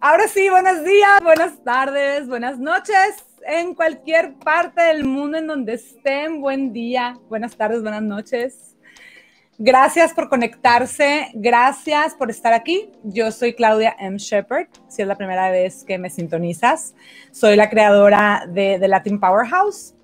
Ahora sí, buenos días, buenas tardes, buenas noches. En cualquier parte del mundo en donde estén, buen día, buenas tardes, buenas noches. Gracias por conectarse, gracias por estar aquí. Yo soy Claudia M. Shepard, si es la primera vez que me sintonizas. Soy la creadora de The Latin Powerhouse,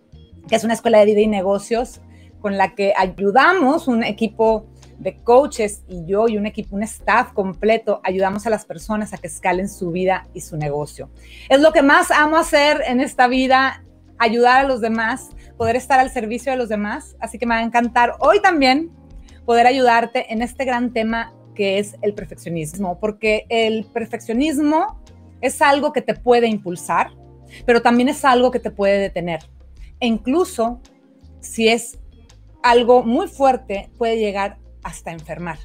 que es una escuela de vida y negocios con la que ayudamos un equipo de coaches y yo y un equipo, un staff completo, ayudamos a las personas a que escalen su vida y su negocio. Es lo que más amo hacer en esta vida, ayudar a los demás, poder estar al servicio de los demás. Así que me va a encantar hoy también poder ayudarte en este gran tema que es el perfeccionismo, porque el perfeccionismo es algo que te puede impulsar, pero también es algo que te puede detener. E incluso si es algo muy fuerte, puede llegar hasta enfermar.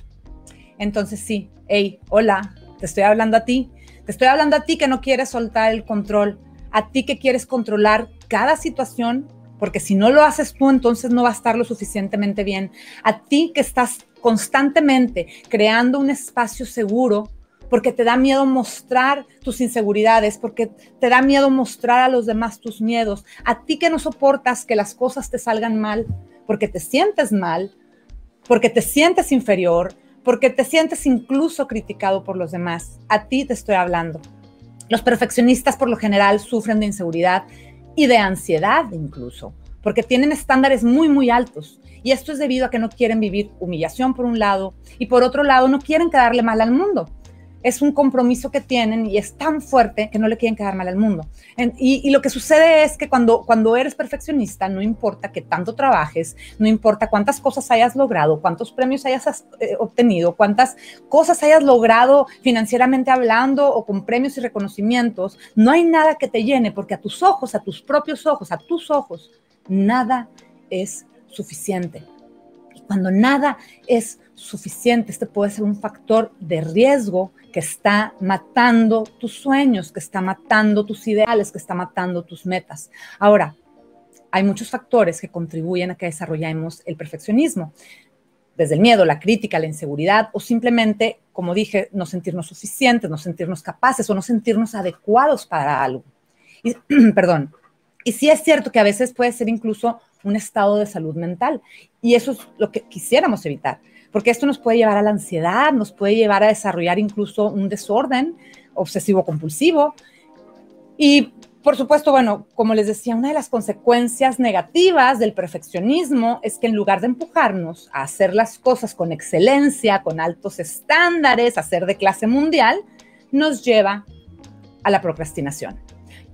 Entonces sí, hey, hola, te estoy hablando a ti, te estoy hablando a ti que no quieres soltar el control, a ti que quieres controlar cada situación, porque si no lo haces tú, entonces no va a estar lo suficientemente bien. A ti que estás constantemente creando un espacio seguro, porque te da miedo mostrar tus inseguridades, porque te da miedo mostrar a los demás tus miedos. A ti que no soportas que las cosas te salgan mal, porque te sientes mal, porque te sientes inferior, porque te sientes incluso criticado por los demás. A ti te estoy hablando. Los perfeccionistas por lo general sufren de inseguridad y de ansiedad incluso, porque tienen estándares muy, muy altos. Y esto es debido a que no quieren vivir humillación por un lado y por otro lado no quieren quedarle mal al mundo es un compromiso que tienen y es tan fuerte que no le quieren quedar mal al mundo. y, lo que sucede es que cuando, cuando eres perfeccionista, no importa que tanto trabajes, no importa cuántas cosas hayas logrado, cuántos premios hayas eh, obtenido, cuántas cosas hayas logrado financieramente hablando o con premios y reconocimientos, no hay nada que te llene porque a tus ojos, a tus propios ojos, a tus ojos, nada es suficiente. Y cuando nada es suficiente, este puede ser un factor de riesgo que está matando tus sueños, que está matando tus ideales, que está matando tus metas. Ahora, hay muchos factores que contribuyen a que desarrollemos el perfeccionismo, desde el miedo, la crítica, la inseguridad o simplemente, como dije, no sentirnos suficientes, no sentirnos capaces o no sentirnos adecuados para algo. Y, perdón. Y sí es cierto que a veces puede ser incluso un estado de salud mental y eso es lo que quisiéramos evitar porque esto nos puede llevar a la ansiedad, nos puede llevar a desarrollar incluso un desorden obsesivo compulsivo. Y por supuesto, bueno, como les decía, una de las consecuencias negativas del perfeccionismo es que en lugar de empujarnos a hacer las cosas con excelencia, con altos estándares, a ser de clase mundial, nos lleva a la procrastinación.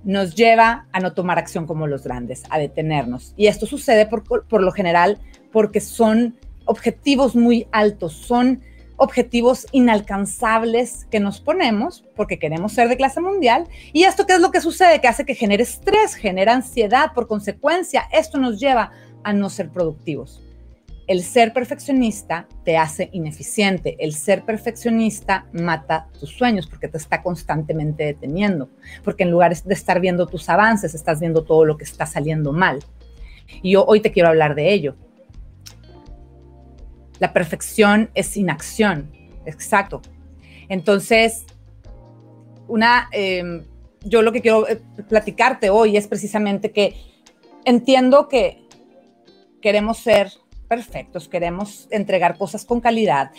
Nos lleva a no tomar acción como los grandes, a detenernos. Y esto sucede por, por lo general porque son objetivos muy altos, son objetivos inalcanzables que nos ponemos porque queremos ser de clase mundial. ¿Y esto qué es lo que sucede? Que hace que genere estrés, genera ansiedad. Por consecuencia, esto nos lleva a no ser productivos. El ser perfeccionista te hace ineficiente. El ser perfeccionista mata tus sueños porque te está constantemente deteniendo. Porque en lugar de estar viendo tus avances, estás viendo todo lo que está saliendo mal. Y yo hoy te quiero hablar de ello. La perfección es inacción, exacto. Entonces, una, em, yo lo que quiero eh, platicarte hoy es precisamente que entiendo que queremos ser perfectos, queremos entregar cosas con calidad,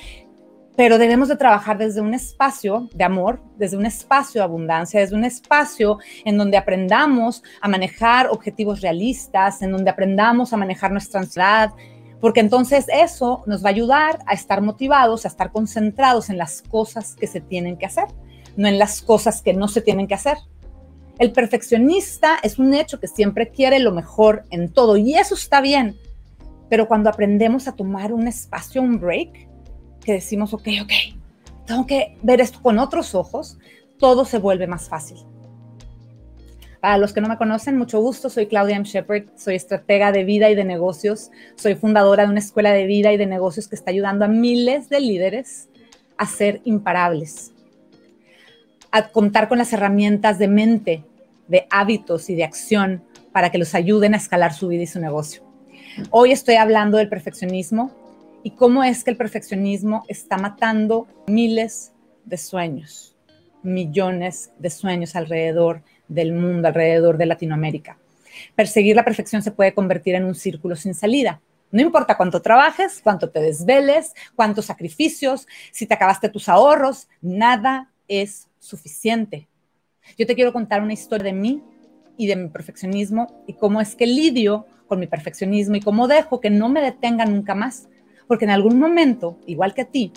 pero debemos de trabajar desde un espacio de amor, desde un espacio de abundancia, desde un espacio en donde aprendamos a manejar objetivos realistas, en donde aprendamos a manejar nuestra ansiedad, porque entonces eso nos va a ayudar a estar motivados, a estar concentrados en las cosas que se tienen que hacer, no en las cosas que no se tienen que hacer. El perfeccionista es un hecho que siempre quiere lo mejor en todo y eso está bien, pero cuando aprendemos a tomar un espacio, un break, que decimos, ok, ok, tengo que ver esto con otros ojos, todo se vuelve más fácil. Para los que no me conocen, mucho gusto, soy Claudia M. Shepard, soy estratega de vida y de negocios, soy fundadora de una escuela de vida y de negocios que está ayudando a miles de líderes a ser imparables, a contar con las herramientas de mente, de hábitos y de acción para que los ayuden a escalar su vida y su negocio. Hoy estoy hablando del perfeccionismo y cómo es que el perfeccionismo está matando miles de sueños millones de sueños alrededor del mundo, alrededor de Latinoamérica. Perseguir la perfección se puede convertir en un círculo sin salida. No importa cuánto trabajes, cuánto te desveles, cuántos sacrificios, si te acabaste tus ahorros, nada es suficiente. Yo te quiero contar una historia de mí y de mi perfeccionismo y cómo es que lidio con mi perfeccionismo y cómo dejo que no me detenga nunca más. Porque en algún momento, igual que a ti,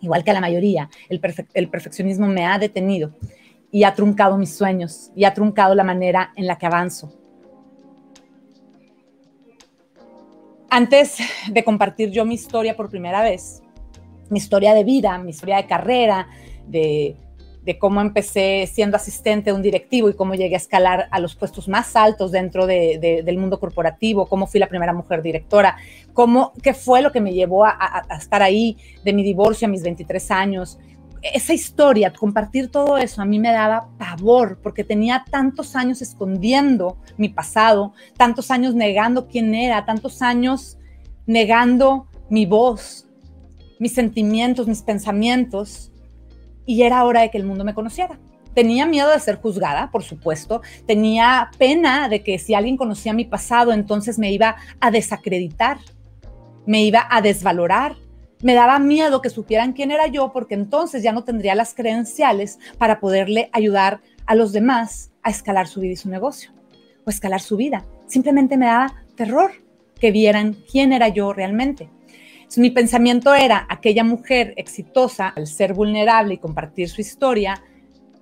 igual que a la mayoría, el, el perfeccionismo me ha detenido y ha truncado mis sueños y ha truncado la manera en la que avanzo. Antes de compartir yo mi historia por primera vez, mi historia de vida, mi historia de carrera, de, cómo empecé siendo asistente de un directivo y cómo llegué a escalar a los puestos más altos dentro del mundo corporativo, cómo fui la primera mujer directora, cómo, qué fue lo que me llevó a, estar ahí de mi divorcio a mis 23 años, esa historia, compartir todo eso, a mí me daba pavor porque tenía tantos años escondiendo mi pasado, tantos años negando quién era, tantos años negando mi voz, mis sentimientos, mis pensamientos, y era hora de que el mundo me conociera. Tenía miedo de ser juzgada, por supuesto, tenía pena de que si alguien conocía mi pasado, entonces me iba a desacreditar, me iba a desvalorar, me daba miedo que supieran quién era yo porque entonces ya no tendría las credenciales para poderle ayudar a los demás a escalar su vida y su negocio o escalar su vida. Simplemente me daba terror que vieran quién era yo realmente. mi pensamiento era, aquella mujer exitosa, al ser vulnerable y compartir su historia,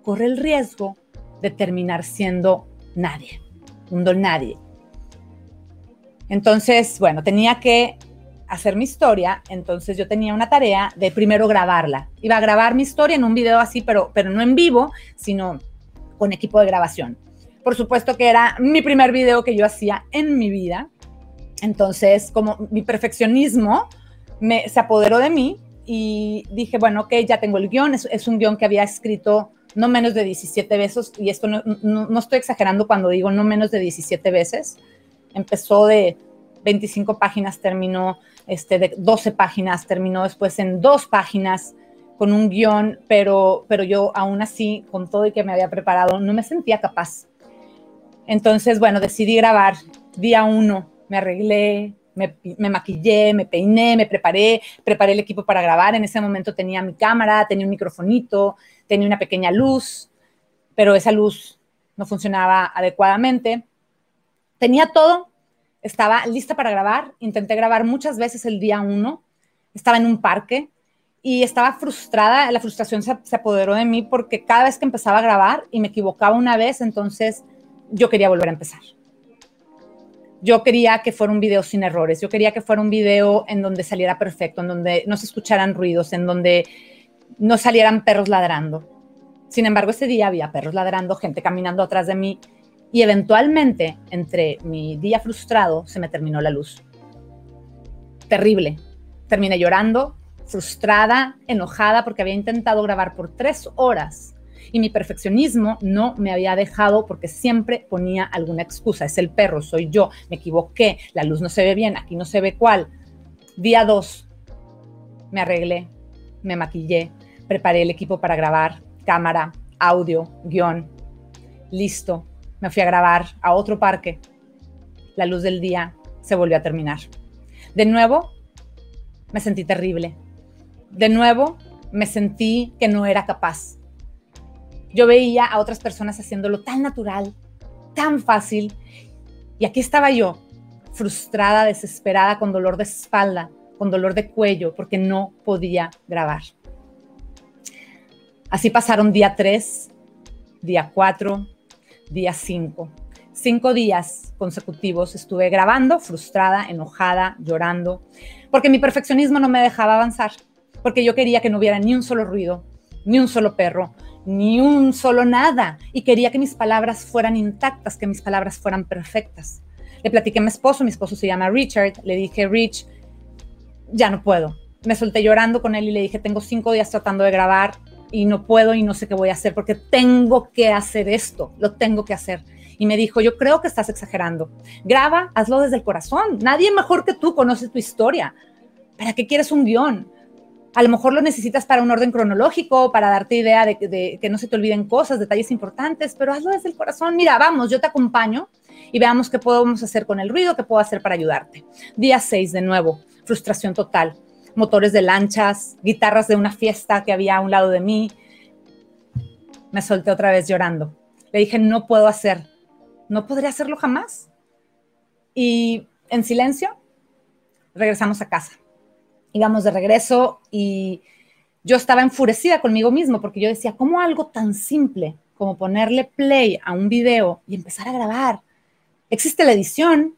corre el riesgo de terminar siendo nadie, un don nadie. Entonces, bueno, tenía que hacer mi historia, entonces yo tenía una tarea de primero grabarla. Iba a grabar mi historia en un video así, pero, pero no en vivo, sino con equipo de grabación. Por supuesto que era mi primer video que yo hacía en mi vida. Entonces, como mi perfeccionismo me, se apoderó de mí y dije, bueno, ok, ya tengo el guion. Es, un guion que había escrito no menos de 17 veces, y esto no, no estoy exagerando cuando digo no menos de 17 veces. Empezó de 25 páginas, terminó este, de 12 páginas, terminó después en dos páginas con un guion, pero, pero yo aún así, con todo y que me había preparado, no me sentía capaz. Entonces, bueno, decidí grabar día uno, me arreglé, me, me, maquillé, me peiné, me preparé, preparé el equipo para grabar. En ese momento tenía mi cámara, tenía un microfonito, tenía una pequeña luz, pero esa luz no funcionaba adecuadamente. Tenía todo, estaba lista para grabar, intenté grabar muchas veces el día uno, estaba en un parque y estaba frustrada, la frustración se, apoderó de mí porque cada vez que empezaba a grabar y me equivocaba una vez, entonces yo quería volver a empezar. Yo quería que fuera un video sin errores, yo quería que fuera un video en donde saliera perfecto, en donde no se escucharan ruidos, en donde no salieran perros ladrando. Sin embargo, ese día había perros ladrando, gente caminando atrás de mí y eventualmente, entre mi día frustrado, se me terminó la luz. Terrible. Terminé llorando, frustrada, enojada, porque había intentado grabar por tres horas y mi perfeccionismo no me había dejado porque siempre ponía alguna excusa. Es el perro, soy yo, me equivoqué, la luz no se ve bien, aquí no se ve cuál. Día dos, me arreglé, me maquillé, preparé el equipo para grabar, cámara, audio, guion, listo, me fui a grabar a otro parque. La luz del día se volvió a terminar. De nuevo, me sentí terrible. De nuevo, me sentí que no era capaz. Yo veía a otras personas haciéndolo tan natural, tan fácil, y aquí estaba yo, frustrada, desesperada, con dolor de espalda, con dolor de cuello, porque no podía grabar. Así pasaron día 3, día 4, día 5. Cinco días consecutivos estuve grabando, frustrada, enojada, llorando, porque mi perfeccionismo no me dejaba avanzar, porque yo quería que no hubiera ni un solo ruido, ni un solo perro, ni un solo nada, y quería que mis palabras fueran intactas, que mis palabras fueran perfectas. Le platiqué a mi esposo, mi esposo se llama Richard, le dije, Rich, ya no puedo. Me solté llorando con él y le dije, tengo cinco días tratando de grabar, y no puedo y no sé qué voy a hacer porque tengo que hacer esto, lo tengo que hacer. Y me dijo, yo creo que estás exagerando. Graba, hazlo desde el corazón. Nadie mejor que tú conoce tu historia. ¿Para qué quieres un guion? A lo mejor lo necesitas para un orden cronológico, para darte idea de, de, que no se te olviden cosas, detalles importantes, pero hazlo desde el corazón. Mira, vamos, yo te acompaño y veamos qué podemos hacer con el ruido, qué puedo hacer para ayudarte. Día 6 de nuevo, frustración total. Motores de lanchas, guitarras de una fiesta que había a un lado de mí. Me solté otra vez llorando. Le dije, no puedo hacer, no podría hacerlo jamás. Y en silencio, regresamos a casa íbamos de regreso y yo estaba enfurecida conmigo mismo porque yo decía, ¿cómo algo tan simple como ponerle play a un video y empezar a grabar? Existe la edición.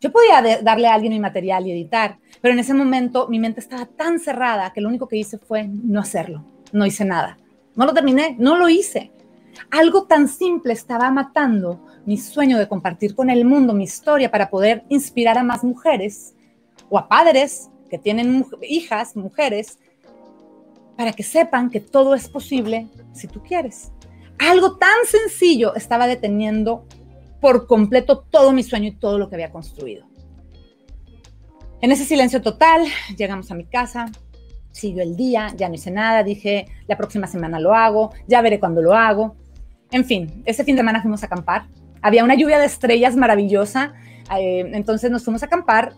Yo podía darle a alguien mi material y editar, pero en ese momento mi mente estaba tan cerrada que lo único que hice fue no hacerlo. No hice nada. No lo terminé, no lo hice. Algo tan simple estaba matando mi sueño de compartir con el mundo mi historia para poder inspirar a más mujeres o a padres que tienen hijas, mujeres, para que sepan que todo es posible si tú quieres. Algo tan sencillo estaba deteniendo por completo todo mi sueño y todo lo que había construido. En ese silencio total, llegamos a mi casa, siguió el día, ya no hice nada, dije, la próxima semana lo hago, ya veré cuándo lo hago. En fin, ese fin de semana fuimos a acampar. Había una lluvia de estrellas maravillosa eh, entonces nos fuimos a acampar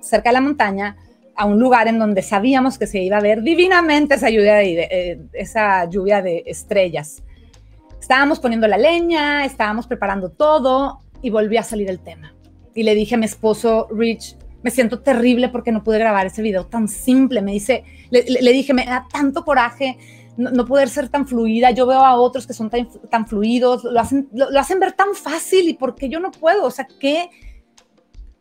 cerca de la montaña, a un lugar en donde sabíamos que se iba a ver divinamente esa lluvia de, eh, esa lluvia de estrellas. Estábamos poniendo la leña, estábamos preparando todo y volvió a salir el tema. Y le dije a mi esposo, Rich, me siento terrible porque no pude grabar ese video tan simple. Me dice, le dije, me da tanto coraje no, poder ser tan fluida. Yo veo a otros que son tan, fluidos, lo hacen, lo, hacen ver tan fácil y porque yo no puedo. O sea, ¿qué,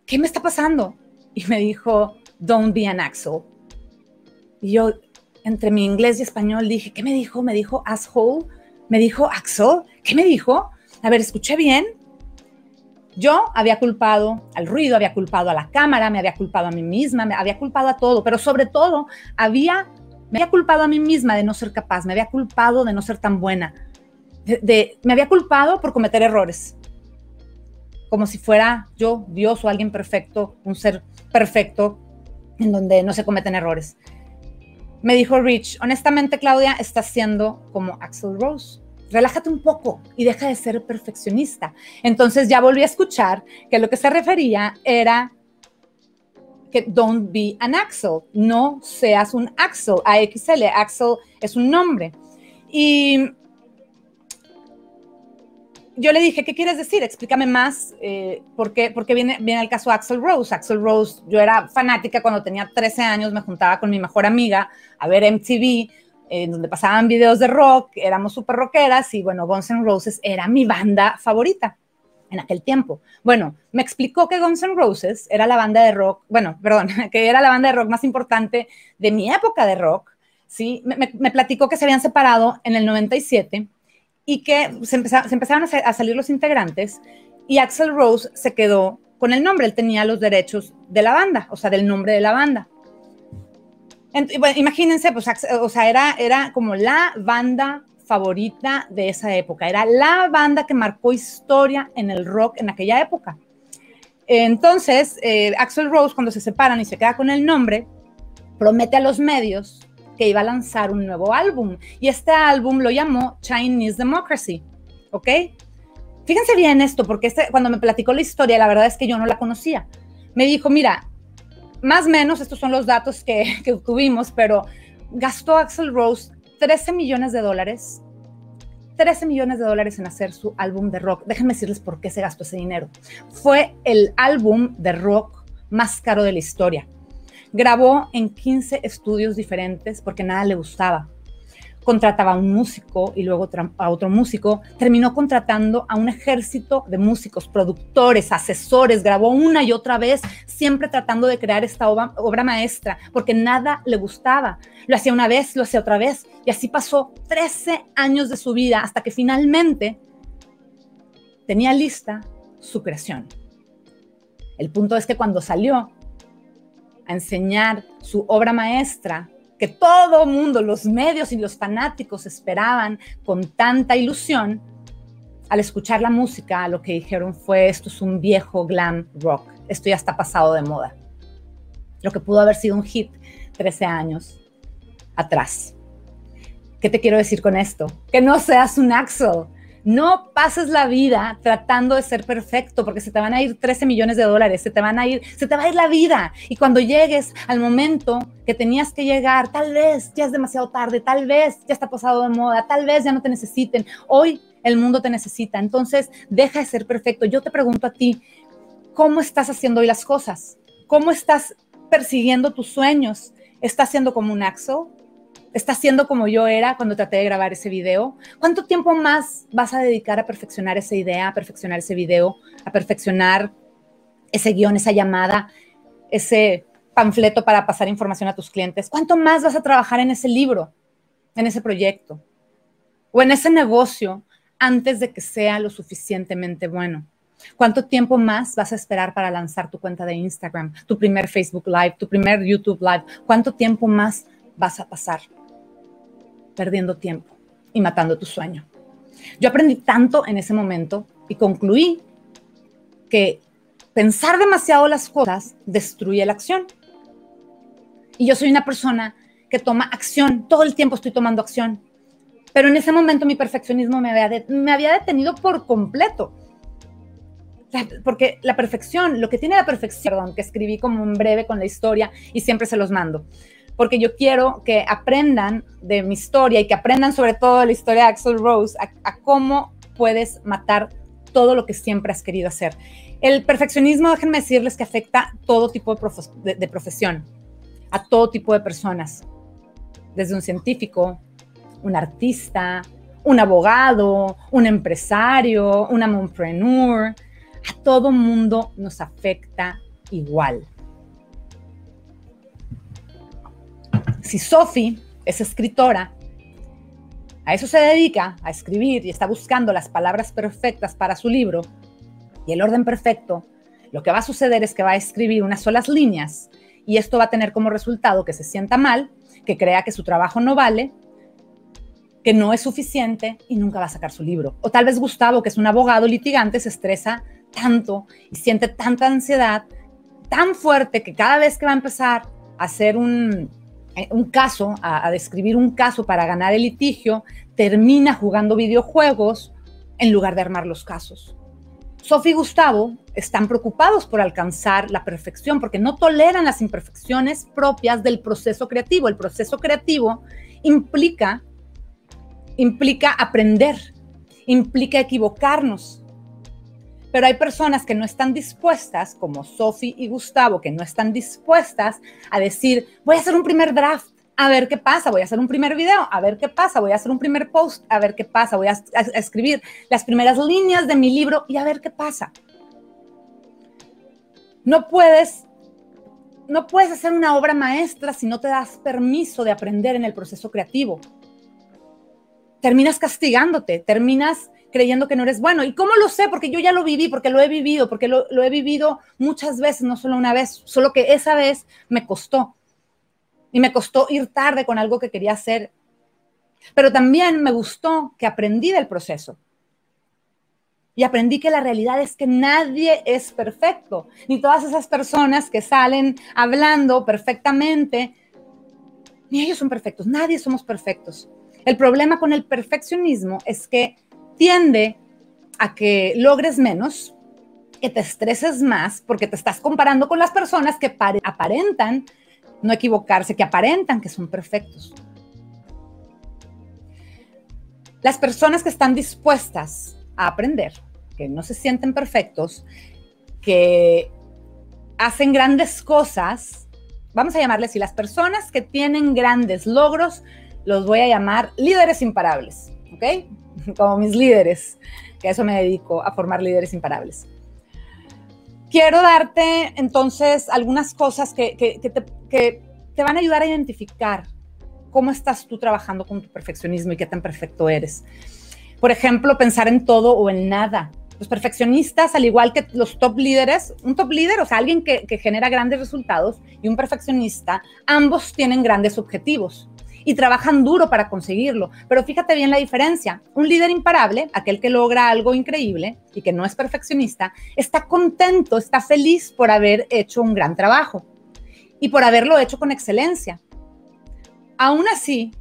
¿qué me está pasando? Y me dijo, don't be an Axel. Y yo, entre mi inglés y español, dije, ¿qué me dijo? Me dijo asshole. Me dijo Axel. ¿Qué me dijo? A ver, escuché bien. Yo había culpado al ruido, había culpado a la cámara, me había culpado a mí misma, me había culpado a todo, pero sobre todo había me había culpado a mí misma de no ser capaz, me había culpado de no ser tan buena, de, me había culpado por cometer errores, como si fuera yo, Dios o alguien perfecto, un ser perfecto en donde no se cometen errores. Me dijo Rich, honestamente Claudia, estás siendo como Axel Rose. Relájate un poco y deja de ser perfeccionista. Entonces ya volví a escuchar que lo que se refería era que don't be an Axel, no seas un Axel, AXL, Axel es un nombre. Y yo le dije, ¿qué quieres decir? Explícame más, eh, ¿por qué, viene, viene el caso Axel Rose. Axel Rose, yo era fanática cuando tenía 13 años, me juntaba con mi mejor amiga a ver MTV, en donde pasaban videos de rock, éramos súper rockeras y bueno, Guns N' Roses era mi banda favorita en aquel tiempo. Bueno, me explicó que Guns N' Roses era la banda de rock, bueno, perdón, que era la banda de rock más importante de mi época de rock, ¿sí? Me, platicó que se habían separado en el 97 y que se, empezaron a, salir los integrantes y Axel Rose se quedó con el nombre, él tenía los derechos de la banda, o sea, del nombre de la banda. Imagínense, pues, o sea, era, era como la banda favorita de esa época. Era la banda que marcó historia en el rock en aquella época. Entonces, eh, Axel Rose, cuando se separan y se queda con el nombre, promete a los medios que iba a lanzar un nuevo álbum. Y este álbum lo llamó Chinese Democracy. ¿Ok? Fíjense bien esto, porque este, cuando me platicó la historia, la verdad es que yo no la conocía. Me dijo, mira, más o menos, estos son los datos que, que tuvimos, pero gastó Axel Rose 13 millones de dólares, 13 millones de dólares en hacer su álbum de rock. Déjenme decirles por qué se gastó ese dinero. Fue el álbum de rock más caro de la historia. Grabó en 15 estudios diferentes porque nada le gustaba contrataba a un músico y luego a otro músico, terminó contratando a un ejército de músicos, productores, asesores, grabó una y otra vez, siempre tratando de crear esta obra, obra, maestra, porque nada le gustaba. Lo hacía una vez, lo hacía otra vez, y así pasó 13 años de su vida hasta que finalmente tenía lista su creación. El punto es que cuando salió a enseñar su obra maestra, que todo mundo, los medios y los fanáticos esperaban con tanta ilusión, al escuchar la música, lo que dijeron fue, esto es un viejo glam rock, esto ya está pasado de moda. Lo que pudo haber sido un hit 13 años atrás. ¿Qué te quiero decir con esto? Que no seas un Axel. No pases la vida tratando de ser perfecto porque se te van a ir 13 millones de dólares, se te van a ir, se te va a ir la vida. Y cuando llegues al momento que tenías que llegar, tal vez ya es demasiado tarde, tal vez ya está pasado de moda, tal vez ya no te necesiten. Hoy el mundo te necesita. Entonces, deja de ser perfecto. Yo te pregunto a ti, ¿cómo estás haciendo hoy las cosas? ¿Cómo estás persiguiendo tus sueños? ¿Estás siendo como un Axel? ¿Estás siendo como yo era cuando traté de grabar ese video? ¿Cuánto tiempo más vas a dedicar a perfeccionar esa idea, a perfeccionar ese video, a perfeccionar ese guion, esa llamada, ese panfleto para pasar información a tus clientes? ¿Cuánto más vas a trabajar en ese libro, en ese proyecto o en ese negocio antes de que sea lo suficientemente bueno? ¿Cuánto tiempo más vas a esperar para lanzar tu cuenta de Instagram, tu primer Facebook Live, tu primer YouTube Live? ¿Cuánto tiempo más vas a pasar? Perdiendo tiempo y matando tu sueño. Yo aprendí tanto en ese momento y concluí que pensar demasiado las cosas destruye la acción. Y yo soy una persona que toma acción, todo el tiempo estoy tomando acción. Pero en ese momento mi perfeccionismo me había, me había detenido por completo. Porque la perfección, lo que tiene la perfección, perdón, que escribí como en breve con la historia y siempre se los mando porque yo quiero que aprendan de mi historia y que aprendan sobre todo la historia de Axel Rose, a, cómo puedes matar todo lo que siempre has querido hacer. El perfeccionismo, déjenme decirles que afecta todo tipo de, profesión, a todo tipo de personas, desde un científico, un artista, un abogado, un empresario, una mompreneur, a todo mundo nos afecta igual. Si Sophie es escritora, a eso se dedica, a escribir y está buscando las palabras perfectas para su libro y el orden perfecto, lo que va a suceder es que va a escribir unas solas líneas y esto va a tener como resultado que se sienta mal, que crea que su trabajo no vale, que no es suficiente y nunca va a sacar su libro. O tal vez Gustavo, que es un abogado litigante, se estresa tanto y siente tanta ansiedad tan fuerte que cada vez que va a empezar a hacer un, un caso, a, describir un caso para ganar el litigio, termina jugando videojuegos en lugar de armar los casos. Sophie y Gustavo están preocupados por alcanzar la perfección porque no toleran las imperfecciones propias del proceso creativo. El proceso creativo implica, implica aprender, implica equivocarnos, pero hay personas que no están dispuestas, como Sophie y Gustavo, que no están dispuestas a decir, voy a hacer un primer draft, a ver qué pasa, voy a hacer un primer video, a ver qué pasa, voy a hacer un primer post, a ver qué pasa, voy a, escribir las primeras líneas de mi libro y a ver qué pasa. No puedes no puedes hacer una obra maestra si no te das permiso de aprender en el proceso creativo. Terminas castigándote, terminas creyendo que no eres bueno. ¿Y cómo lo sé? Porque yo ya lo viví, porque lo he vivido, porque lo, he vivido muchas veces, no solo una vez, solo que esa vez me costó. Y me costó ir tarde con algo que quería hacer. Pero también me gustó que aprendí del proceso. Y aprendí que la realidad es que nadie es perfecto, ni todas esas personas que salen hablando perfectamente, ni ellos son perfectos, nadie somos perfectos. El problema con el perfeccionismo es que tiende a que logres menos, que te estreses más, porque te estás comparando con las personas que aparentan no equivocarse, que aparentan que son perfectos. Las personas que están dispuestas a aprender, que no se sienten perfectos, que hacen grandes cosas, vamos a llamarles así, las personas que tienen grandes logros, los voy a llamar líderes imparables, ¿ok? como mis líderes, que a eso me dedico, a formar líderes imparables. Quiero darte entonces algunas cosas que, te, van a ayudar a identificar cómo estás tú trabajando con tu perfeccionismo y qué tan perfecto eres. Por ejemplo, pensar en todo o en nada. Los perfeccionistas, al igual que los top líderes, un top líder, o sea, alguien que genera grandes resultados, y un perfeccionista, ambos tienen grandes objetivos y trabajan duro para conseguirlo. Pero fíjate bien la diferencia. Un líder imparable, aquel que logra algo increíble y que no es perfeccionista, está contento, está feliz por haber hecho un gran trabajo y por haberlo hecho con excelencia. Aún así,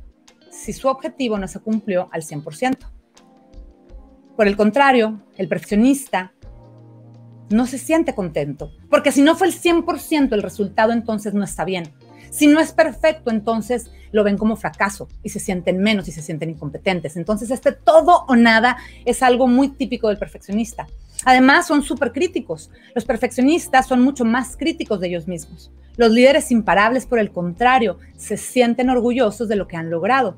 si su objetivo no se cumplió al 100%. Por el contrario, el perfeccionista no se siente contento, porque si no fue el 100% el resultado, entonces no está bien. Si no es perfecto, entonces lo ven como fracaso y se sienten menos y se sienten incompetentes. Entonces, este todo o nada es algo muy típico del perfeccionista. Además, son súper críticos. Los perfeccionistas son mucho más críticos de ellos mismos. Los líderes imparables, por el contrario, se sienten orgullosos de lo que han logrado.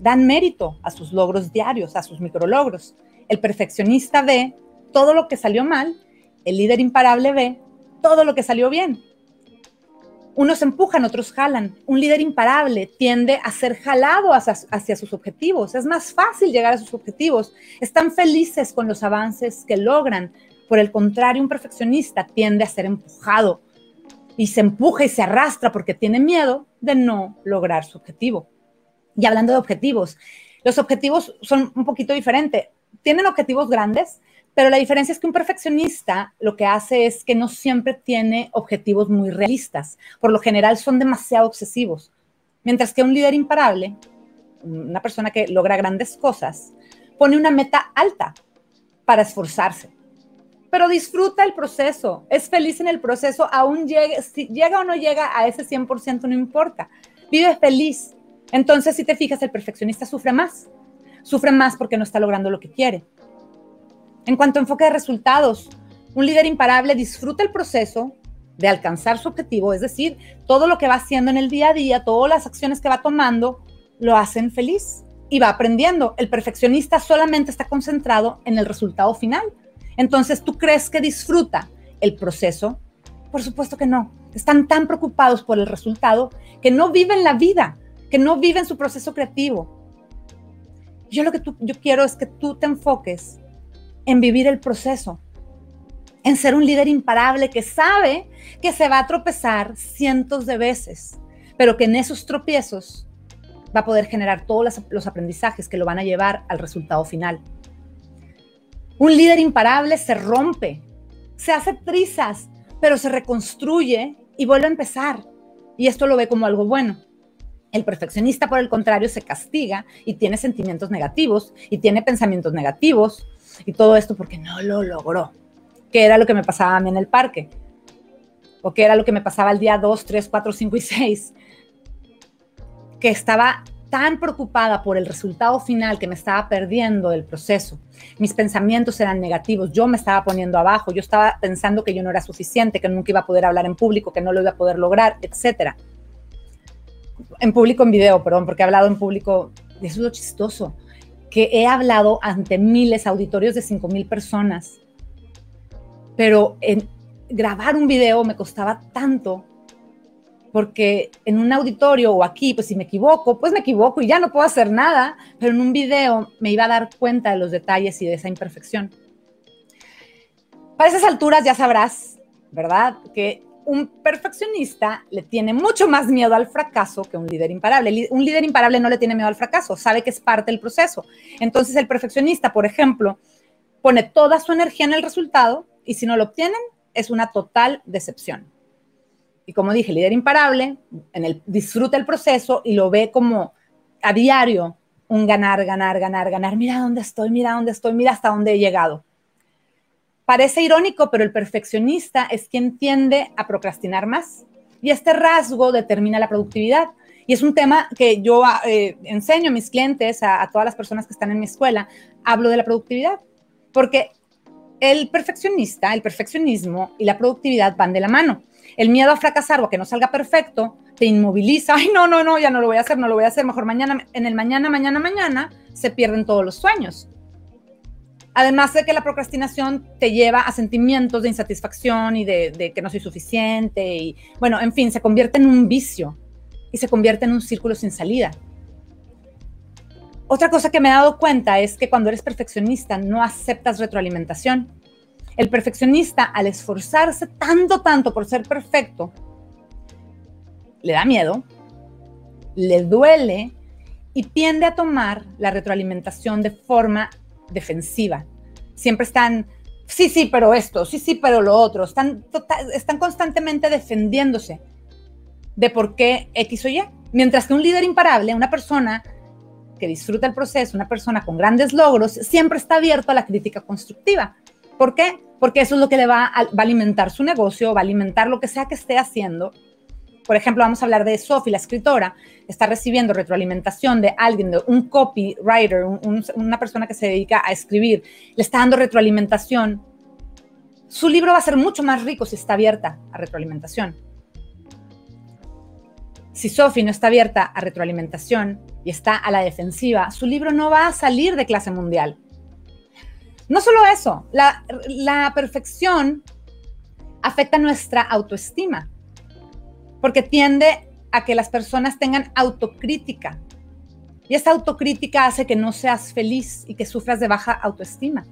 Dan mérito a sus logros diarios, a sus micrologros. El perfeccionista ve todo lo que salió mal, el líder imparable ve todo lo que salió bien. Unos empujan, otros jalan. Un líder imparable tiende a ser jalado hacia, sus objetivos. Es más fácil llegar a sus objetivos. Están felices con los avances que logran. Por el contrario, un perfeccionista tiende a ser empujado y se empuja y se arrastra porque tiene miedo de no lograr su objetivo. Y hablando de objetivos, los objetivos son un poquito diferentes. Tienen objetivos grandes, pero la diferencia es que un perfeccionista lo que hace es que no siempre tiene objetivos muy realistas. Por lo general son demasiado obsesivos. Mientras que un líder imparable, una persona que logra grandes cosas, pone una meta alta para esforzarse. Pero disfruta el proceso, es feliz en el proceso, aún llega o no llega a ese 100% no importa. Vive feliz. Entonces, si te fijas, el perfeccionista sufre más. Sufre más porque no está logrando lo que quiere en cuanto a enfoque de resultados, un líder imparable disfruta el proceso de alcanzar su objetivo, es decir, todo lo que va haciendo en el día a día, todas las acciones que va tomando, lo hacen feliz y va aprendiendo. El perfeccionista solamente está concentrado en el resultado final. Entonces, ¿tú crees que disfruta el proceso? Por supuesto que no. Están tan preocupados por el resultado que no viven la vida, que no viven su proceso creativo. Yo lo que yo quiero es que tú te enfoques en vivir el proceso, en ser un líder imparable que sabe que se va a tropezar cientos de veces, pero que en esos tropiezos va a poder generar todos los aprendizajes que lo van a llevar al resultado final. Un líder imparable se rompe, se hace trizas, pero se reconstruye y vuelve a empezar. Y esto lo ve como algo bueno. El perfeccionista, por el contrario, se castiga y tiene sentimientos negativos y tiene pensamientos negativos y todo esto porque no lo logró. ¿Qué era lo que me pasaba a mí en el parque? ¿O qué era lo que me pasaba el día 2, 3, 4, 5 y 6? Que estaba tan preocupada por el resultado final que me estaba perdiendo del proceso. Mis pensamientos eran negativos, yo me estaba poniendo abajo, yo estaba pensando que yo no era suficiente, que nunca iba a poder hablar en público, que no lo iba a poder lograr, etc. En público, en video, perdón, porque he hablado en público, eso es lo chistoso que he hablado ante miles, auditorios de 5 mil personas, pero grabar un video me costaba tanto porque en un auditorio o aquí, pues si me equivoco, pues me equivoco y ya no puedo hacer nada, pero en un video me iba a dar cuenta de los detalles y de esa imperfección. Para esas alturas ya sabrás, ¿verdad? Que un perfeccionista le tiene mucho más miedo al fracaso que un líder imparable. Un líder imparable no le tiene miedo al fracaso, sabe que es parte del proceso. Entonces el perfeccionista, por ejemplo, pone toda su energía en el resultado y si no lo obtienen, es una total decepción. Y como dije, líder imparable disfruta el proceso y lo ve como a diario un ganar, ganar, ganar, ganar. Mira dónde estoy, mira dónde estoy, mira hasta dónde he llegado. Parece irónico, pero el perfeccionista es quien tiende a procrastinar más. Y este rasgo determina la productividad. Y es un tema que yo eh, enseño a mis clientes, a, a todas las personas que están en mi escuela, hablo de la productividad. Porque el perfeccionista, el perfeccionismo y la productividad van de la mano. El miedo a fracasar o a que no salga perfecto te inmoviliza. Ay, no, no, no, ya no lo voy a hacer, no lo voy a hacer. Mejor mañana, en el mañana, mañana, mañana, se pierden todos los sueños. Además de que la procrastinación te lleva a sentimientos de insatisfacción y de, que no soy suficiente y, bueno, en fin, se convierte en un vicio y se convierte en un círculo sin salida. Otra cosa que me he dado cuenta es que cuando eres perfeccionista no aceptas retroalimentación. El perfeccionista, al esforzarse tanto, tanto por ser perfecto, le da miedo, le duele y tiende a tomar la retroalimentación de forma defensiva. Siempre están, sí, sí, pero esto, sí, sí, pero lo otro. Están, tota, están constantemente defendiéndose de por qué X o Y. Mientras que un líder imparable, una persona que disfruta el proceso, una persona con grandes logros, siempre está abierto a la crítica constructiva. ¿Por qué? Porque eso es lo que le va a, va a alimentar su negocio, va a alimentar lo que sea que esté haciendo. Por ejemplo, vamos a hablar de Sophie, la escritora, está recibiendo retroalimentación de alguien, de un copywriter, una persona que se dedica a escribir, le está dando retroalimentación. Su libro va a ser mucho más rico si está abierta a retroalimentación. Si Sophie no está abierta a retroalimentación y está a la defensiva, su libro no va a salir de clase mundial. No solo eso, la, la perfección afecta nuestra autoestima, porque tiende a que las personas tengan autocrítica. Y esa autocrítica hace que no seas feliz y que sufras de baja autoestima.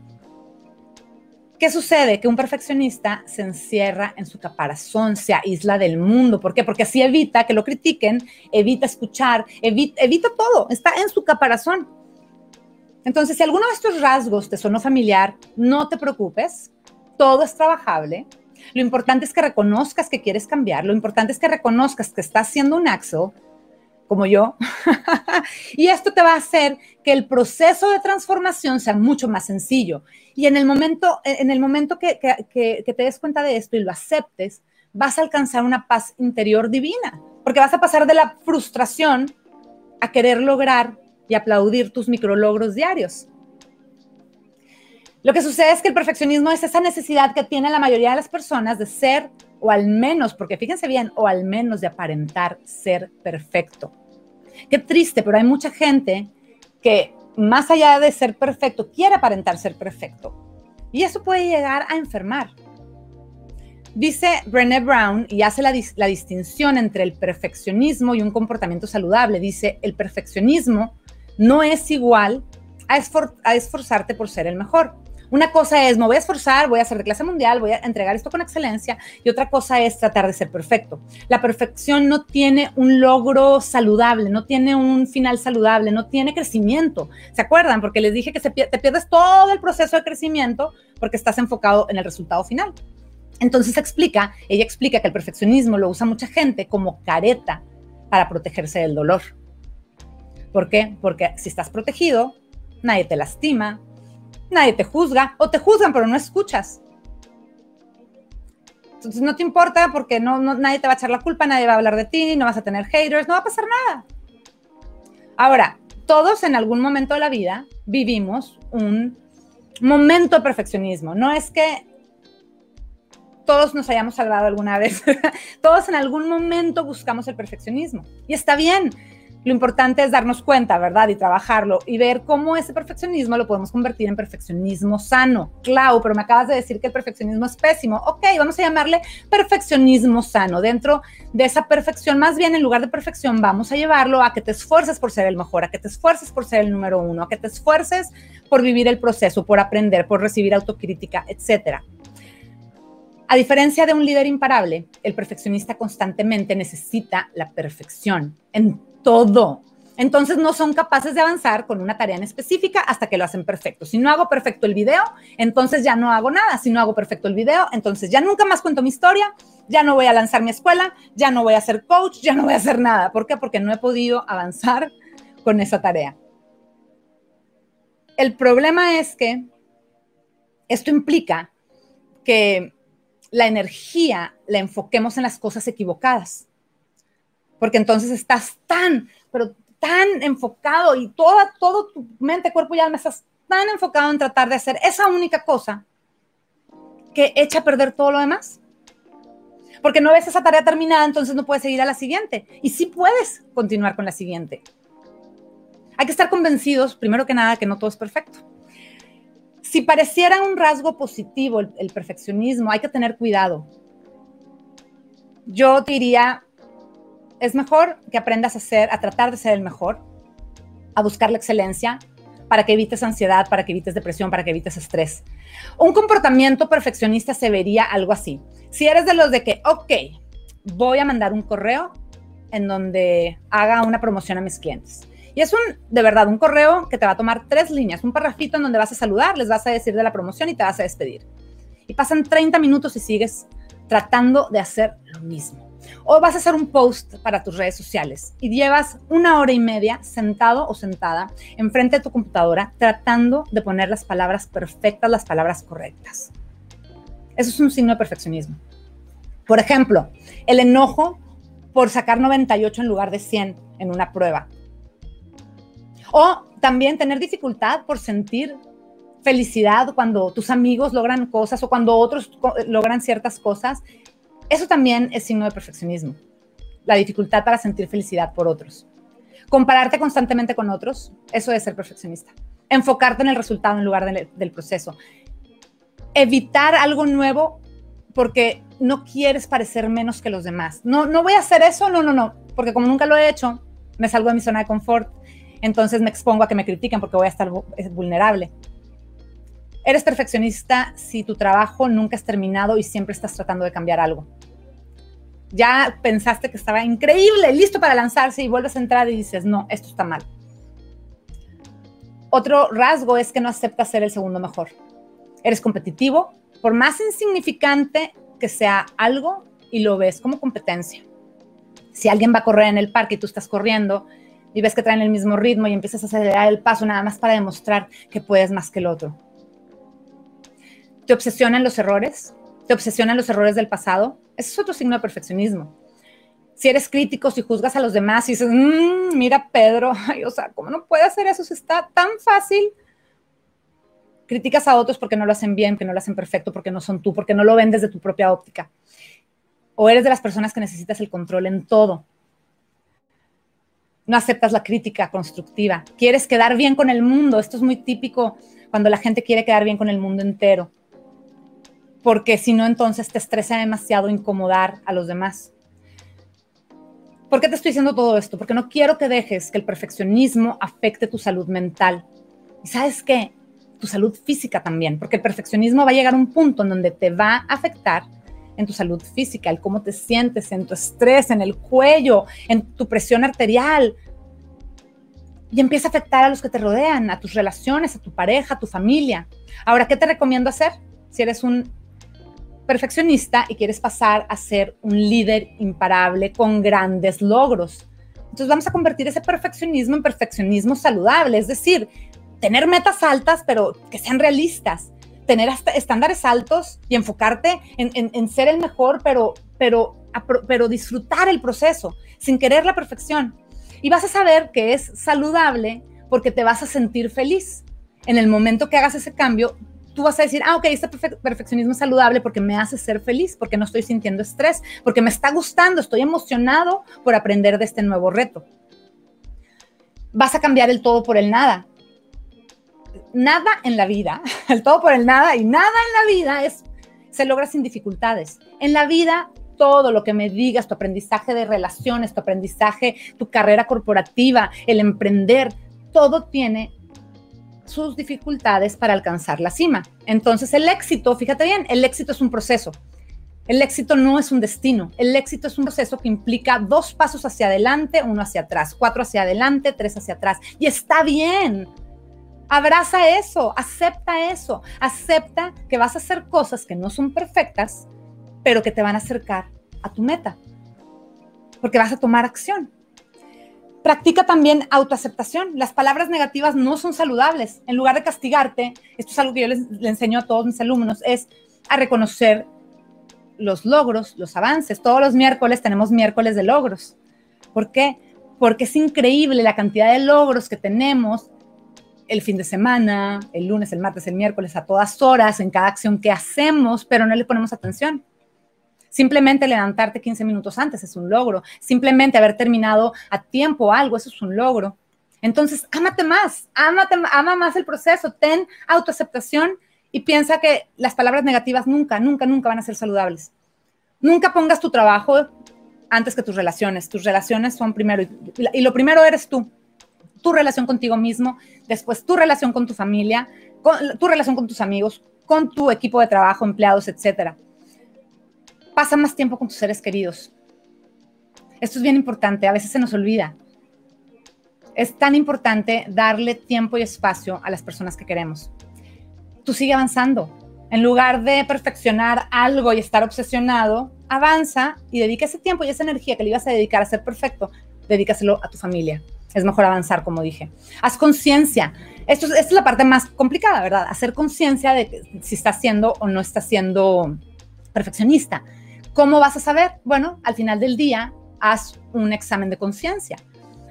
¿Qué sucede? Que un perfeccionista se encierra en su caparazón, se aísla del mundo. ¿Por qué? Porque así evita que lo critiquen, evita escuchar, evita, evita todo, está en su caparazón. Entonces, si alguno de estos rasgos te sonó familiar, no te preocupes, todo es trabajable. Lo importante es que reconozcas que quieres cambiar, lo importante es que reconozcas que estás siendo un Axel, como yo, y esto te va a hacer que el proceso de transformación sea mucho más sencillo. Y en el momento, en el momento que, que, te des cuenta de esto y lo aceptes, vas a alcanzar una paz interior divina, porque vas a pasar de la frustración a querer lograr y aplaudir tus micrologros diarios. Lo que sucede es que el perfeccionismo es esa necesidad que tiene la mayoría de las personas de ser, o al menos, porque fíjense bien, o al menos de aparentar ser perfecto. Qué triste, pero hay mucha gente que más allá de ser perfecto, quiere aparentar ser perfecto. Y eso puede llegar a enfermar. Dice Brené Brown y hace la, la distinción entre el perfeccionismo y un comportamiento saludable. Dice, el perfeccionismo no es igual a, esforzarte por ser el mejor. Una cosa es, me voy a esforzar, voy a hacer de clase mundial, voy a entregar esto con excelencia, y otra cosa es tratar de ser perfecto. La perfección no tiene un logro saludable, no tiene un final saludable, no tiene crecimiento. ¿Se acuerdan? Porque les dije que te pierdes todo el proceso de crecimiento porque estás enfocado en el resultado final. Entonces explica, ella explica que el perfeccionismo lo usa mucha gente como careta para protegerse del dolor. ¿Por qué? Porque si estás protegido, nadie te lastima, nadie te juzga o te juzgan pero no escuchas. Entonces no te importa porque no, nadie te va a echar la culpa, nadie va a hablar de ti, no vas a tener haters, no va a pasar nada. Ahora, todos en algún momento de la vida vivimos un momento de perfeccionismo. No es que todos nos hayamos salvado alguna vez. todos en algún momento buscamos el perfeccionismo. Y está bien. Lo importante es darnos cuenta, ¿verdad? Y trabajarlo y ver cómo ese perfeccionismo lo podemos convertir en perfeccionismo sano. Clau, pero me acabas de decir que el perfeccionismo es pésimo. Ok, vamos a llamarle perfeccionismo sano. Dentro de esa perfección, más bien en lugar de perfección, vamos a llevarlo a que te esfuerces por ser el mejor, a que te esfuerces por ser el número uno, a que te esfuerces por vivir el proceso, por aprender, por recibir autocrítica, etcétera. A diferencia de un líder imparable, el perfeccionista constantemente necesita la perfección en todo. Entonces no son capaces de avanzar con una tarea en específica hasta que lo hacen perfecto. Si no hago perfecto el video, entonces ya no hago nada. Si no hago perfecto el video, entonces ya nunca más cuento mi historia, ya no voy a lanzar mi escuela, ya no voy a ser coach, ya no voy a hacer nada. ¿Por qué? Porque no he podido avanzar con esa tarea. El problema es que esto implica que la energía la enfoquemos en las cosas equivocadas porque entonces estás tan, pero tan enfocado y toda, todo tu mente, cuerpo y alma estás tan enfocado en tratar de hacer esa única cosa que echa a perder todo lo demás. Porque no ves esa tarea terminada, entonces no puedes seguir a la siguiente. Y sí puedes continuar con la siguiente. Hay que estar convencidos, primero que nada, que no todo es perfecto. Si pareciera un rasgo positivo el, el perfeccionismo, hay que tener cuidado. Yo diría, es mejor que aprendas a ser, a tratar de ser el mejor, a buscar la excelencia para que evites ansiedad, para que evites depresión, para que evites estrés. Un comportamiento perfeccionista se vería algo así. Si eres de los de que, ok, voy a mandar un correo en donde haga una promoción a mis clientes. Y es un, de verdad, un correo que te va a tomar tres líneas, un parrafito en donde vas a saludar, les vas a decir de la promoción y te vas a despedir. Y pasan 30 minutos y sigues tratando de hacer lo mismo O vas a hacer un post para tus redes sociales y llevas una hora y media sentado o sentada enfrente de tu computadora tratando de poner las palabras perfectas, las palabras correctas. Eso es un signo de perfeccionismo. Por ejemplo, el enojo por sacar 98 en lugar de 100 en una prueba. O también tener dificultad por sentir felicidad cuando tus amigos logran cosas o cuando otros logran ciertas cosas. Eso también es signo de perfeccionismo. La dificultad para sentir felicidad por otros. Compararte constantemente con otros, eso es ser perfeccionista. Enfocarte en el resultado en lugar del proceso. Evitar algo nuevo porque no quieres parecer menos que los demás. No, no voy a hacer eso, no, no, no, porque como nunca lo he hecho, me salgo de mi zona de confort, entonces me expongo a que me critiquen porque voy a estar vulnerable. Eres perfeccionista si tu trabajo nunca es terminado y siempre estás tratando de cambiar algo. Ya pensaste que estaba increíble, listo para lanzarse y vuelves a entrar y dices, no, esto está mal. Otro rasgo es que no aceptas ser el segundo mejor. Eres competitivo, por más insignificante que sea algo y lo ves como competencia. Si alguien va a correr en el parque y tú estás corriendo y ves que traen el mismo ritmo y empiezas a acelerar el paso nada más para demostrar que puedes más que el otro. ¿Te obsesionan los errores? ¿Te obsesionan los errores del pasado? Ese es otro signo de perfeccionismo. Si eres crítico, si juzgas a los demás y dices, mm, mira Pedro, o sea, ¿cómo no puede hacer eso si está tan fácil? criticas a otros porque no lo hacen bien, porque no lo hacen perfecto, porque no son tú, porque no lo ven desde tu propia óptica. O eres de las personas que necesitas el control en todo. No aceptas la crítica constructiva. Quieres quedar bien con el mundo. Esto es muy típico cuando la gente quiere quedar bien con el mundo entero. Porque si no, entonces te estresa demasiado incomodar a los demás. ¿Por qué te estoy diciendo todo esto? Porque no quiero que dejes que el perfeccionismo afecte tu salud mental. ¿Y sabes qué? tu salud física también, porque el perfeccionismo va a llegar a un punto en donde te va a afectar en tu salud física, el cómo te sientes, en tu estrés, en el cuello, en tu presión arterial. Y empieza a afectar a los que te rodean, a tus relaciones, a tu pareja, a tu familia. Ahora, ¿qué te recomiendo hacer? Si eres un perfeccionista y quieres pasar a ser un líder imparable con grandes logros. Entonces vamos a convertir ese perfeccionismo en perfeccionismo saludable, es decir, tener metas altas, pero que sean realistas, tener hasta estándares altos y enfocarte en, ser el mejor, pero, pero, pero disfrutar el proceso sin querer la perfección. Y vas a saber que es saludable porque te vas a sentir feliz. En el momento que hagas ese cambio, tú vas a decir, ah, ok, este perfeccionismo es saludable porque me hace ser feliz, porque no estoy sintiendo estrés, porque me está gustando, estoy emocionado por aprender de este nuevo reto. Vas a cambiar el todo por el nada nada en la vida, el todo por el nada y nada en la vida es, se logra sin dificultades. En la vida, todo lo que me digas, tu aprendizaje de relaciones, tu aprendizaje, tu carrera corporativa, el emprender, todo tiene sus dificultades para alcanzar la cima. Entonces, el éxito, fíjate bien, el éxito es un proceso. El éxito no es un destino, el éxito es un proceso que implica dos pasos hacia adelante, uno hacia atrás, cuatro hacia adelante, tres hacia atrás. Y está bien, Abraza eso, acepta eso, acepta que vas a hacer cosas que no son perfectas, pero que te van a acercar a tu meta, porque vas a tomar acción. Practica también autoaceptación. Las palabras negativas no son saludables. En lugar de castigarte, esto es algo que yo les, enseño a todos mis alumnos, es a reconocer los logros, los avances. Todos los miércoles tenemos miércoles de logros. ¿Por qué? Porque es increíble la cantidad de logros que tenemos el fin de semana, el lunes, el martes, el miércoles, a todas horas, en cada acción que hacemos, pero no le ponemos atención. Simplemente levantarte 15 minutos antes es un logro. Simplemente haber terminado a tiempo algo, eso es un logro. Entonces, ámate más, ámate, ama más el proceso, ten autoaceptación y piensa que las palabras negativas nunca, nunca, nunca van a ser saludables. Nunca pongas tu trabajo antes que tus relaciones. Tus relaciones son primero y lo primero eres tú tu relación contigo mismo, después tu relación con tu familia, tu relación con tus amigos, con tu equipo de trabajo, empleados, etcétera. Pasa más tiempo con tus seres queridos. Esto es bien importante, a veces se nos olvida. Es tan importante darle tiempo y espacio a las personas que queremos. Tú sigue avanzando. En lugar de perfeccionar algo y estar obsesionado, avanza y dedica ese tiempo y esa energía que le ibas a dedicar a ser perfecto, dedícaselo a tu familia. Es mejor avanzar, como dije. Haz conciencia. Esto, es la parte más complicada, ¿verdad? Hacer conciencia de si estás siendo o no estás siendo perfeccionista. ¿Cómo vas a saber? Bueno, al final del día, haz un examen de conciencia.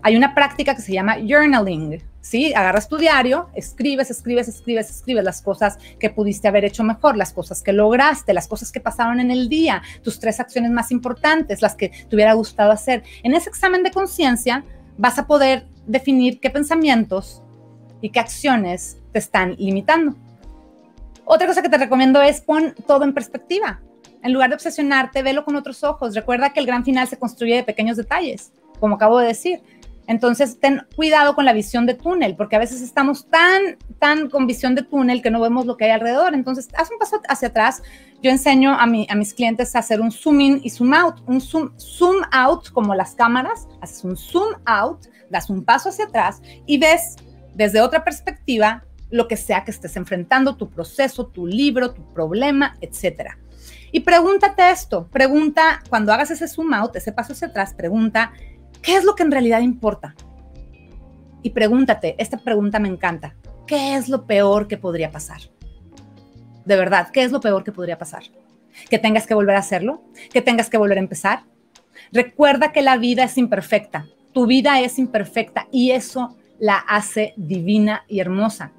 Hay una práctica que se llama journaling, ¿sí? Agarras tu diario, escribes, escribes, escribes, escribes las cosas que pudiste haber hecho mejor, las cosas que lograste, las cosas que pasaron en el día, tus tres acciones más importantes, las que te hubiera gustado hacer. En ese examen de conciencia vas a poder definir qué pensamientos y qué acciones te están limitando. Otra cosa que te recomiendo es pon todo en perspectiva. En lugar de obsesionarte, velo con otros ojos. Recuerda que el gran final se construye de pequeños detalles, como acabo de decir. Entonces, ten cuidado con la visión de túnel, porque a veces estamos tan, tan con visión de túnel que no vemos lo que hay alrededor. Entonces, haz un paso hacia atrás. Yo enseño a, a mis clientes a hacer un zoom in y zoom out. Un zoom, zoom out como las cámaras, haces un zoom out, das un paso hacia atrás y ves desde otra perspectiva lo que sea que estés enfrentando, tu proceso, tu libro, tu problema, etcétera. Y pregúntate esto, pregunta, cuando hagas ese zoom out, ese paso hacia atrás, pregunta, ¿qué es lo que en realidad importa? Y pregúntate, esta pregunta me encanta, ¿qué es lo peor que podría pasar? De verdad, ¿qué es lo peor que podría pasar? ¿Que tengas que volver a hacerlo? ¿Que tengas que volver a empezar? Recuerda que la vida es imperfecta, tu vida es imperfecta y eso la hace divina y hermosa.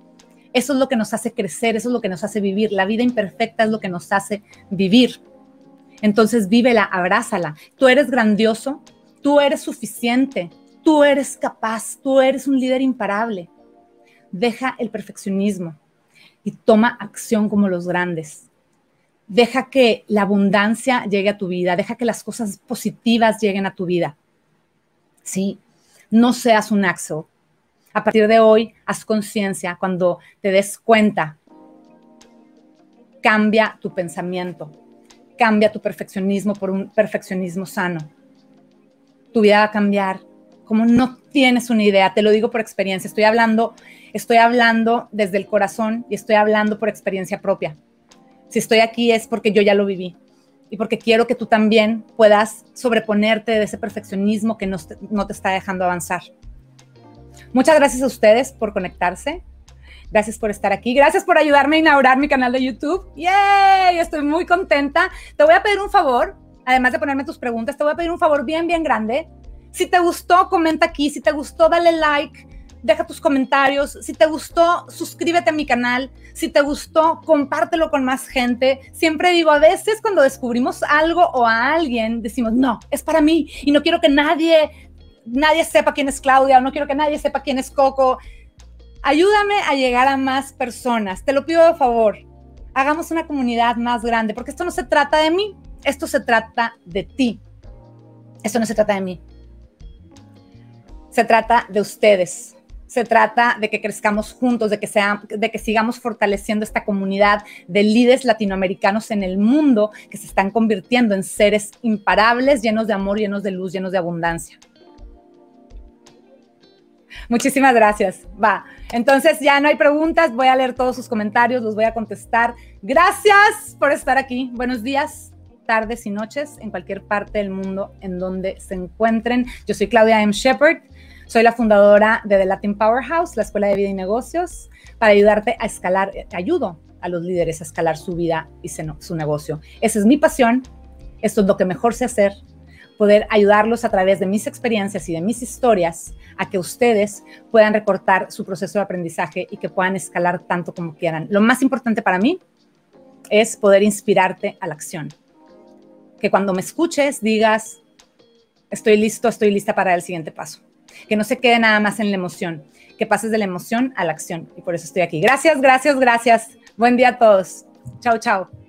Eso es lo que nos hace crecer, eso es lo que nos hace vivir. La vida imperfecta es lo que nos hace vivir. Entonces vívela, abrázala. Tú eres grandioso, tú eres suficiente, tú eres capaz, tú eres un líder imparable. Deja el perfeccionismo y toma acción como los grandes. Deja que la abundancia llegue a tu vida, deja que las cosas positivas lleguen a tu vida. Sí, no seas un Axel, a partir de hoy, haz conciencia cuando te des cuenta. Cambia tu pensamiento, cambia tu perfeccionismo por un perfeccionismo sano. Tu vida va a cambiar como no tienes una idea, te lo digo por experiencia, estoy hablando, estoy hablando desde el corazón y estoy hablando por experiencia propia. Si estoy aquí es porque yo ya lo viví y porque quiero que tú también puedas sobreponerte de ese perfeccionismo que no, no te está dejando avanzar. Muchas gracias a ustedes por conectarse. Gracias por estar aquí. Gracias por ayudarme a inaugurar mi canal de YouTube. ¡Yay! Estoy muy contenta. Te voy a pedir un favor, además de ponerme tus preguntas, te voy a pedir un favor bien, bien grande. Si te gustó, comenta aquí. Si te gustó, dale like. Deja tus comentarios. Si te gustó, suscríbete a mi canal. Si te gustó, compártelo con más gente. Siempre digo, a veces cuando descubrimos algo o a alguien, decimos, no, es para mí y no quiero que nadie nadie sepa quién es Claudia, no quiero que nadie sepa quién es Coco. Ayúdame a llegar a más personas, te lo pido de favor. Hagamos una comunidad más grande, porque esto no se trata de mí, esto se trata de ti. Esto no se trata de mí. Se trata de ustedes. Se trata de que crezcamos juntos, de que, de que sigamos fortaleciendo esta comunidad de líderes latinoamericanos en el mundo que se están convirtiendo en seres imparables, llenos de amor, llenos de luz, llenos de abundancia. Muchísimas gracias. Va. Entonces ya no hay preguntas, voy a leer todos sus comentarios, los voy a contestar. Gracias por estar aquí. Buenos días, tardes y noches en cualquier parte del mundo en donde se encuentren. Yo soy Claudia M. Shepard, soy la fundadora de The Latin Powerhouse, la Escuela de Vida y Negocios, para ayudarte a escalar, te ayudo a los líderes a escalar su vida y su negocio. Esa es mi pasión, esto es lo que mejor sé hacer, poder ayudarlos a través de mis experiencias y de mis historias a que ustedes puedan recortar su proceso de aprendizaje y que puedan escalar tanto como quieran. Lo más importante para mí es poder inspirarte a la acción. Que cuando me escuches digas, estoy listo, estoy lista para el siguiente paso. Que no se quede nada más en la emoción, que pases de la emoción a la acción. Y por eso estoy aquí. Gracias, gracias, gracias. Buen día a todos. Chao, chao.